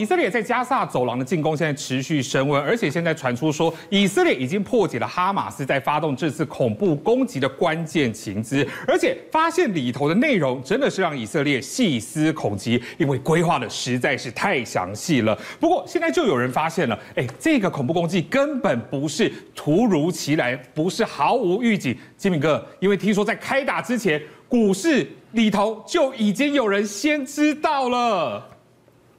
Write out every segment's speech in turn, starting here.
以色列在加萨走廊的进攻现在持续升温，而且现在传出说以色列已经破解了哈马斯在发动这次恐怖攻击的关键情资，而且发现里头的内容真的是让以色列细思恐极，因为规划的实在是太详细了。不过现在就有人发现了，哎，这个恐怖攻击根本不是突如其来，不是毫无预警。金敏哥，因为听说在开打之前，股市里头就已经有人先知道了。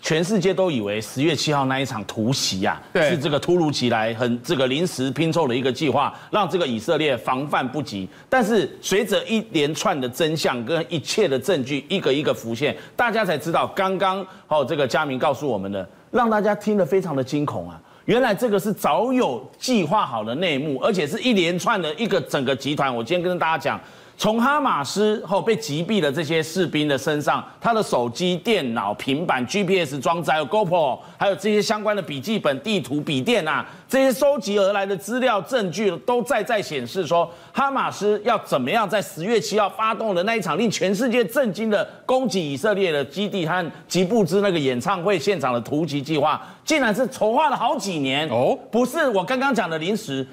全世界都以为十月七号那一场突袭啊，是这个突如其来、很这个临时拼凑的一个计划，让这个以色列防范不及。但是随着一连串的真相跟一切的证据一个一个浮现，大家才知道，刚刚哦这个佳明告诉我们的，让大家听得非常的惊恐啊！原来这个是早有计划好的内幕，而且是一连串的一个整个集团。我今天跟大家讲。从哈马斯后被击毙的这些士兵的身上，他的手机、电脑、平板、GPS 装置，还有 GoPro，还有这些相关的笔记本、地图、笔电啊，这些收集而来的资料证据，都在在显示说，哈马斯要怎么样在十月七号发动的那一场令全世界震惊的攻击以色列的基地和吉布兹那个演唱会现场的突击计划，竟然是筹划了好几年哦，不是我刚刚讲的临时。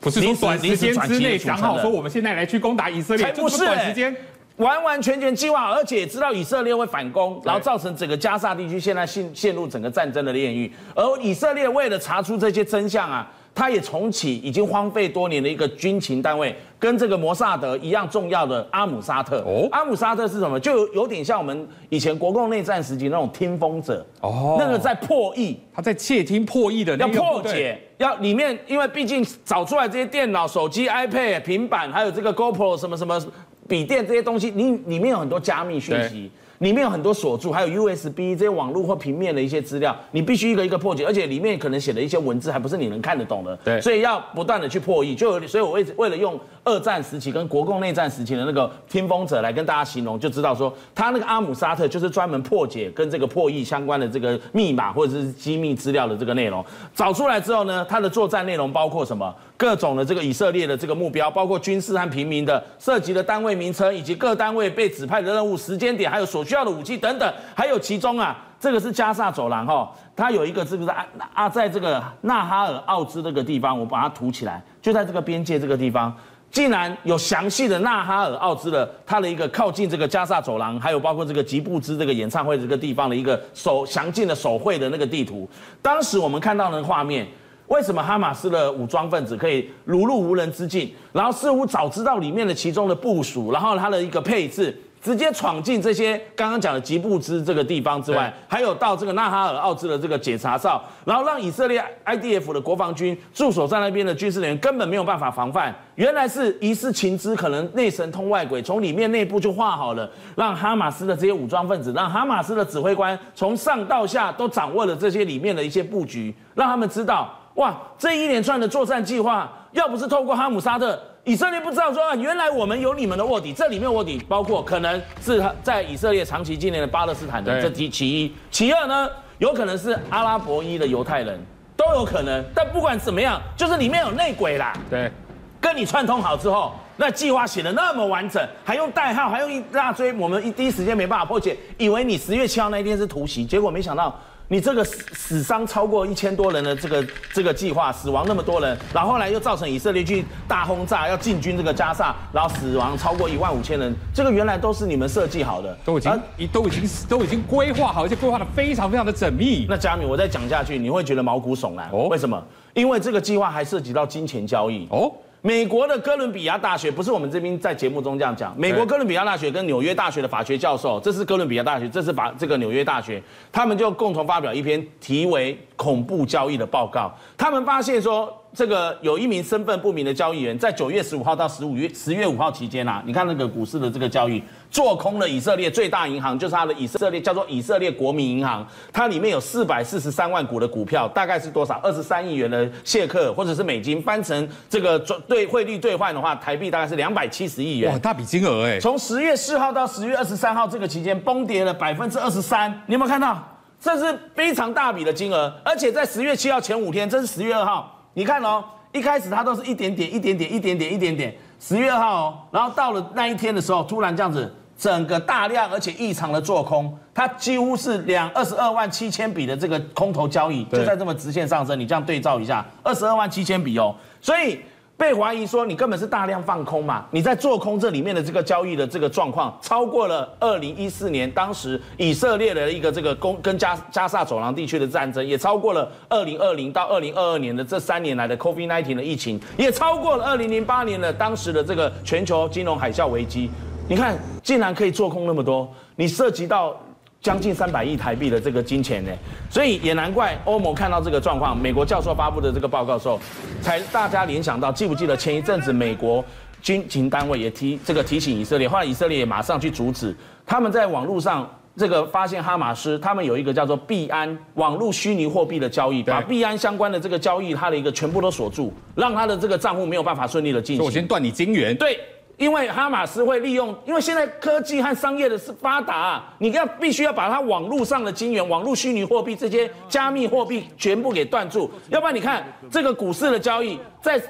不是说短时间之内想好说我们现在来去攻打以色列，才不是短时间，完完全全计划好，而且也知道以色列会反攻，然后造成整个加沙地区现在陷陷入整个战争的炼狱。而以色列为了查出这些真相啊，他也重启已经荒废多年的一个军情单位，跟这个摩萨德一样重要的阿姆沙特。哦，阿姆沙特是什么？就有有点像我们以前国共内战时期那种听风者。哦，那个在破译，他在窃听破译的那个，要破解。要里面，因为毕竟找出来这些电脑、手机、iPad、平板，还有这个 GoPro 什么什么笔电这些东西，你里面有很多加密讯息。里面有很多锁住，还有 USB 这些网络或平面的一些资料，你必须一个一个破解，而且里面可能写的一些文字还不是你能看得懂的，对，所以要不断的去破译。就所以，我为为了用二战时期跟国共内战时期的那个听风者来跟大家形容，就知道说他那个阿姆沙特就是专门破解跟这个破译相关的这个密码或者是机密资料的这个内容。找出来之后呢，他的作战内容包括什么？各种的这个以色列的这个目标，包括军事和平民的涉及的单位名称，以及各单位被指派的任务时间点，还有所需要的武器等等，还有其中啊，这个是加萨走廊哈，它有一个是不是啊啊，在这个纳哈尔奥兹这个地方，我把它涂起来，就在这个边界这个地方，竟然有详细的纳哈尔奥兹的它的一个靠近这个加萨走廊，还有包括这个吉布兹这个演唱会这个地方的一个手详尽的手绘的那个地图，当时我们看到的画面。为什么哈马斯的武装分子可以如入无人之境，然后似乎早知道里面的其中的部署，然后它的一个配置，直接闯进这些刚刚讲的吉布兹这个地方之外，还有到这个纳哈尔奥兹的这个检查哨，然后让以色列 IDF 的国防军驻守在那边的军事人员根本没有办法防范。原来是疑似情资，可能内神通外鬼，从里面内部就画好了，让哈马斯的这些武装分子，让哈马斯的指挥官从上到下都掌握了这些里面的一些布局，让他们知道。哇，这一连串的作战计划，要不是透过哈姆沙特，以色列不知道说，原来我们有你们的卧底，这里面卧底包括可能是在以色列长期经营的巴勒斯坦的，这其其一，其二呢，有可能是阿拉伯裔的犹太人，都有可能。但不管怎么样，就是里面有内鬼啦。对，跟你串通好之后，那计划写的那么完整，还用代号，还用一大堆，我们一第一时间没办法破解，以为你十月七号那一天是突袭，结果没想到。你这个死死伤超过一千多人的这个这个计划，死亡那么多人，然后后来又造成以色列去大轰炸，要进军这个加萨，然后死亡超过一万五千人，这个原来都是你们设计好的，都已经都已经都已经规划好，而且规划的非常非常的缜密。那佳敏，我再讲下去，你会觉得毛骨悚然。哦，为什么？因为这个计划还涉及到金钱交易。哦。美国的哥伦比亚大学不是我们这边在节目中这样讲。美国哥伦比亚大学跟纽约大学的法学教授，这是哥伦比亚大学，这是法这个纽约大学，他们就共同发表一篇题为《恐怖交易》的报告。他们发现说。这个有一名身份不明的交易员，在九月十五号到十五月十月五号期间啊，你看那个股市的这个交易，做空了以色列最大银行，就是它的以色列叫做以色列国民银行，它里面有四百四十三万股的股票，大概是多少？二十三亿元的谢克或者是美金，翻成这个兑兑汇率兑换的话，台币大概是两百七十亿元。哇，大笔金额哎！从十月四号到十月二十三号这个期间，崩跌了百分之二十三，你有没有看到？这是非常大笔的金额，而且在十月七号前五天，这是十月二号。你看哦，一开始它都是一点点、一点点、一点点、一点点。十月二号哦，然后到了那一天的时候，突然这样子整个大量而且异常的做空，它几乎是两二十二万七千笔的这个空头交易，就在这么直线上升。你这样对照一下，二十二万七千笔哦，所以。被怀疑说你根本是大量放空嘛？你在做空这里面的这个交易的这个状况，超过了二零一四年当时以色列的一个这个攻跟加加萨走廊地区的战争，也超过了二零二零到二零二二年的这三年来的 COVID-19 的疫情，也超过了二零零八年的当时的这个全球金融海啸危机。你看，竟然可以做空那么多，你涉及到。将近三百亿台币的这个金钱呢，所以也难怪欧盟看到这个状况，美国教授发布的这个报告的时候，才大家联想到，记不记得前一阵子美国军情单位也提这个提醒以色列，后来以色列也马上去阻止，他们在网络上这个发现哈马斯他们有一个叫做币安网络虚拟货币的交易，把币安相关的这个交易它的一个全部都锁住，让他的这个账户没有办法顺利的进行。我先断你金元。对。因为哈马斯会利用，因为现在科技和商业的是发达啊，你要必须要把它网络上的金元、网络虚拟货币这些加密货币全部给断住，要不然你看这个股市的交易在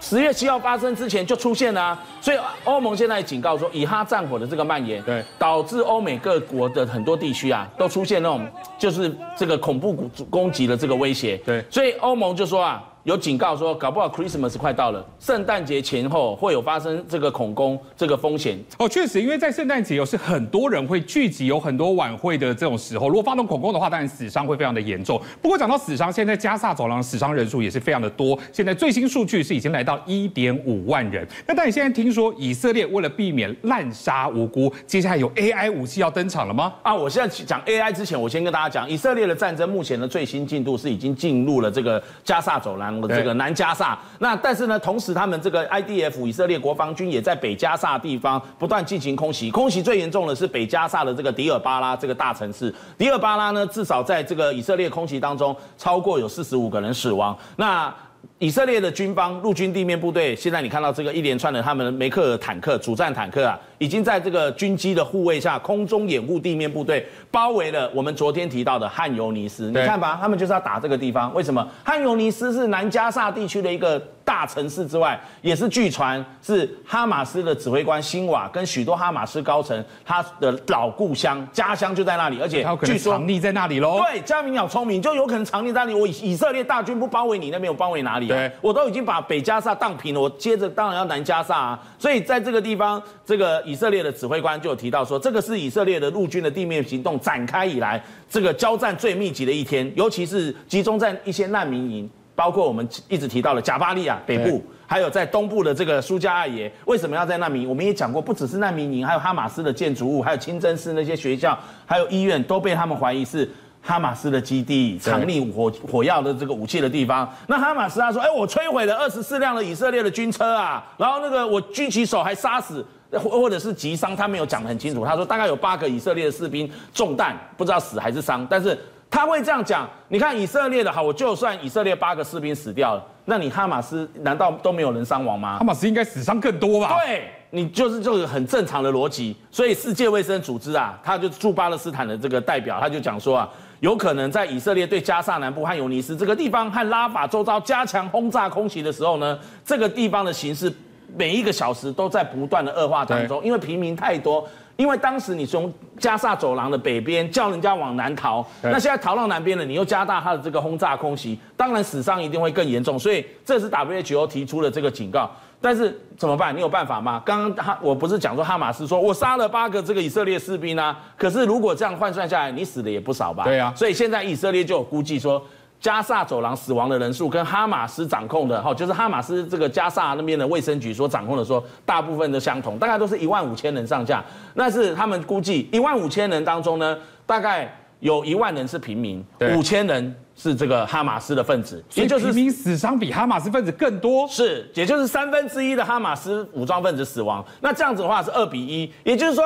十月七号发生之前就出现了啊，所以欧盟现在警告说，以哈战火的这个蔓延，对，导致欧美各国的很多地区啊都出现那种就是这个恐怖攻击的这个威胁，对，所以欧盟就说啊。有警告说，搞不好 Christmas 快到了，圣诞节前后会有发生这个恐攻这个风险。哦，确实，因为在圣诞节有是很多人会聚集，有很多晚会的这种时候，如果发动恐攻的话，当然死伤会非常的严重。不过讲到死伤，现在加萨走廊死伤人数也是非常的多，现在最新数据是已经来到一点五万人。那但你现在听说以色列为了避免滥杀无辜，接下来有 AI 武器要登场了吗？啊，我现在讲 AI 之前，我先跟大家讲，以色列的战争目前的最新进度是已经进入了这个加萨走廊。这个南加萨，那但是呢，同时他们这个 IDF 以色列国防军也在北加萨地方不断进行空袭，空袭最严重的是北加萨的这个迪尔巴拉这个大城市。迪尔巴拉呢，至少在这个以色列空袭当中，超过有四十五个人死亡。那以色列的军方陆军地面部队，现在你看到这个一连串的他们的梅克尔坦克主战坦克啊，已经在这个军机的护卫下，空中掩护地面部队，包围了我们昨天提到的汉尤尼斯。你看吧，他们就是要打这个地方。为什么？汉尤尼斯是南加萨地区的一个大城市之外，也是据传是哈马斯的指挥官辛瓦跟许多哈马斯高层他的老故乡家乡就在那里，而且据说藏匿在那里喽。对，加明鸟聪明，就有可能藏匿在那里。我以色列大军不包围你那边，我包围哪里？对，我都已经把北加萨荡平了，我接着当然要南加萨啊。所以在这个地方，这个以色列的指挥官就有提到说，这个是以色列的陆军的地面行动展开以来，这个交战最密集的一天，尤其是集中在一些难民营，包括我们一直提到的贾巴利亚北部，还有在东部的这个苏加艾耶。为什么要在难民营？我们也讲过，不只是难民营，还有哈马斯的建筑物，还有清真寺那些学校，还有医院，都被他们怀疑是。哈马斯的基地，藏匿火火药的这个武器的地方。那哈马斯他说：“哎，我摧毁了二十四辆的以色列的军车啊，然后那个我狙击手还杀死或或者是击伤，他没有讲得很清楚。他说大概有八个以色列的士兵中弹，不知道死还是伤。但是他会这样讲。你看以色列的好，我就算以色列八个士兵死掉了，那你哈马斯难道都没有人伤亡吗？哈马斯应该死伤更多吧？对，你就是这个很正常的逻辑。所以世界卫生组织啊，他就驻巴勒斯坦的这个代表，他就讲说啊。”有可能在以色列对加萨南部和尤尼斯这个地方和拉法周遭加强轰炸空袭的时候呢，这个地方的形势每一个小时都在不断的恶化当中，因为平民太多。因为当时你从加萨走廊的北边叫人家往南逃，那现在逃到南边了，你又加大他的这个轰炸空袭，当然死伤一定会更严重。所以这是 WHO 提出的这个警告。但是怎么办？你有办法吗？刚刚哈，我不是讲说哈马斯说我杀了八个这个以色列士兵啊，可是如果这样换算下来，你死的也不少吧？对啊。所以现在以色列就有估计说，加萨走廊死亡的人数跟哈马斯掌控的哈，就是哈马斯这个加萨那边的卫生局所掌控的说，大部分都相同，大概都是一万五千人上下。那是他们估计一万五千人当中呢，大概有一万人是平民，五千人。是这个哈马斯的分子，也就是平民死伤比哈马斯分子更多，是，也就是三分之一的哈马斯武装分子死亡。那这样子的话是二比一，也就是说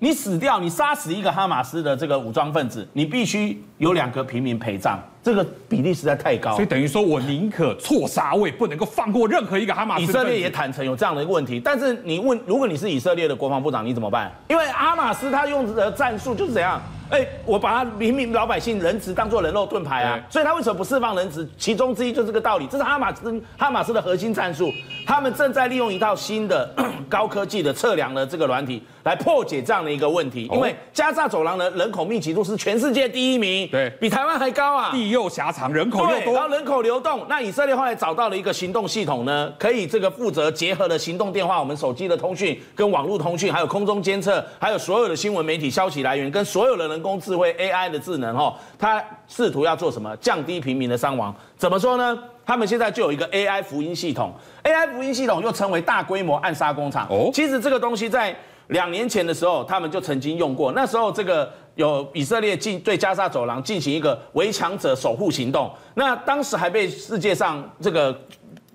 你死掉，你杀死一个哈马斯的这个武装分子，你必须有两个平民陪葬，这个比例实在太高。所以等于说我宁可错杀，我也不能够放过任何一个哈马斯。以色列也坦诚有这样的一个问题，但是你问，如果你是以色列的国防部长，你怎么办？因为哈马斯他用的战术就是怎样？哎、欸，我把他平民老百姓人质当做人肉盾牌啊，所以他为什么不释放人质？其中之一就是这个道理，这是哈马斯哈马斯的核心战术。他们正在利用一套新的 高科技的测量的这个软体来破解这样的一个问题。因为加沙走廊的人口密集度是全世界第一名，对，比台湾还高啊，地又狭长，人口又多，然后人口流动。那以色列后来找到了一个行动系统呢，可以这个负责结合了行动电话、我们手机的通讯跟网络通讯，还有空中监测，还有所有的新闻媒体消息来源跟所有的人工智慧 AI 的智能哦，它试图要做什么？降低平民的伤亡。怎么说呢？他们现在就有一个 AI 福音系统，AI 福音系统又称为大规模暗杀工厂。哦，其实这个东西在两年前的时候，他们就曾经用过。那时候这个有以色列进对加沙走廊进行一个围墙者守护行动，那当时还被世界上这个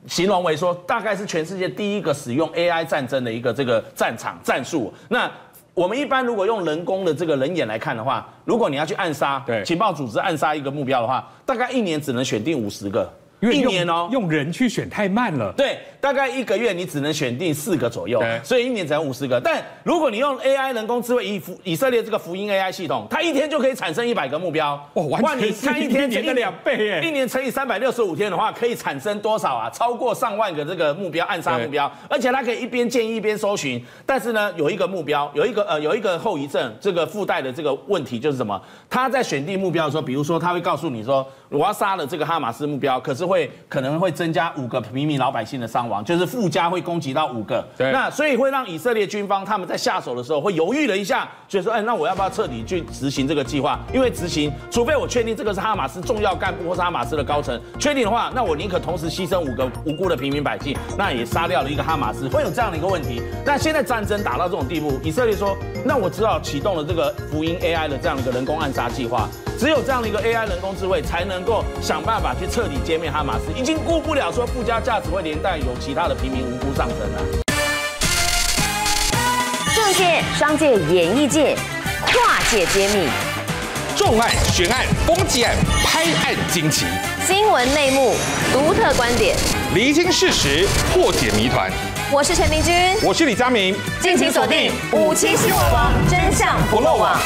形容为说，大概是全世界第一个使用 AI 战争的一个这个战场战术。那我们一般如果用人工的这个人眼来看的话，如果你要去暗杀，对情报组织暗杀一个目标的话，大概一年只能选定五十个。一年哦，用人去选太慢了。对，大概一个月你只能选定四个左右，所以一年只能五十个。但如果你用 AI 人工智慧以以色列这个福音 AI 系统，它一天就可以产生一百个目标。哇，完全是一年的两倍耶！一年乘以三百六十五天的话，可以产生多少啊？超过上万个这个目标暗杀目标，而且它可以一边建议一边搜寻。但是呢，有一个目标，有一个呃有一个后遗症，这个附带的这个问题就是什么？他在选定目标的时候，比如说他会告诉你说，我要杀了这个哈马斯目标，可是会可能会增加五个平民老百姓的伤亡，就是附加会攻击到五个。对，那所以会让以色列军方他们在下手的时候会犹豫了一下，就说，哎，那我要不要彻底去执行这个计划？因为执行，除非我确定这个是哈马斯重要干部或是哈马斯的高层，确定的话，那我宁可同时牺牲五个无辜的平民百姓，那也杀掉了一个哈马斯，会有这样的一个问题。那现在战争打到这种地步，以色列说，那我只好启动了这个福音 AI 的这样的一个人工暗杀计划。只有这样的一个 AI 人工智慧，才能够想办法去彻底歼灭哈马斯，已经顾不了说附加价值会连带有其他的平民无辜上身了。政界、商界、演艺界，跨界揭秘，重案、悬案、攻击案、拍案惊奇，新闻内幕、独特观点，厘清事实，破解谜团。我是陈明君，我是李佳明，敬请锁定五七新闻网，真相不漏网。